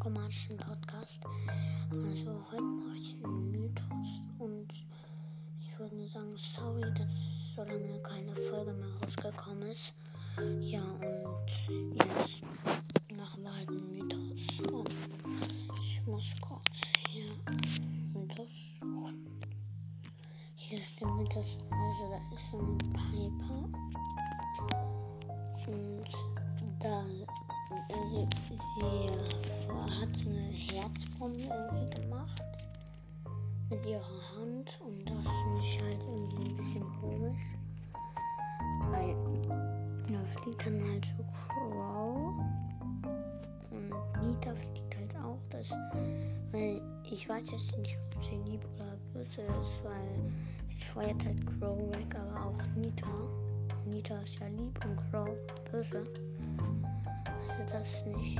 psychomatischen Podcast. Also heute mache ich einen Mythos und ich würde nur sagen, sorry, dass so lange keine Folge mehr rausgekommen ist. Ja, und jetzt machen wir halt einen Mythos. Und ich muss kurz hier Mythos suchen. Hier ist der Mythos, also da ist so ein Piper. Herzbombe irgendwie gemacht mit ihrer Hand und das finde ich halt irgendwie ein bisschen komisch. Weil da fliegt dann halt so Crow und Nita fliegt halt auch. Das, weil ich weiß jetzt nicht, ob sie lieb oder böse ist, weil sie feuert halt Crow weg, aber auch Nita. Nita ist ja lieb und Crow böse. Also das nicht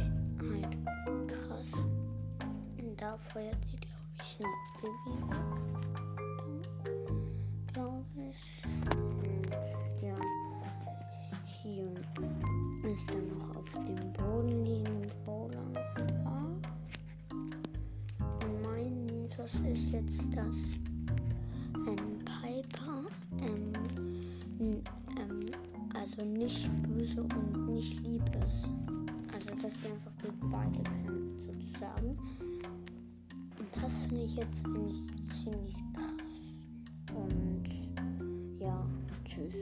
da feuert sie, glaube ich, eine Bewegung. Glaube ich. Und ja, hier ist dann noch auf dem Boden liegen Bowler noch ein paar. Und mein Mythos ist jetzt, dass ähm, Piper ähm, ähm, also nicht böse und nicht lieb ist. Also dass die einfach beide das finde ich jetzt eigentlich ziemlich krass. Und ja, tschüss.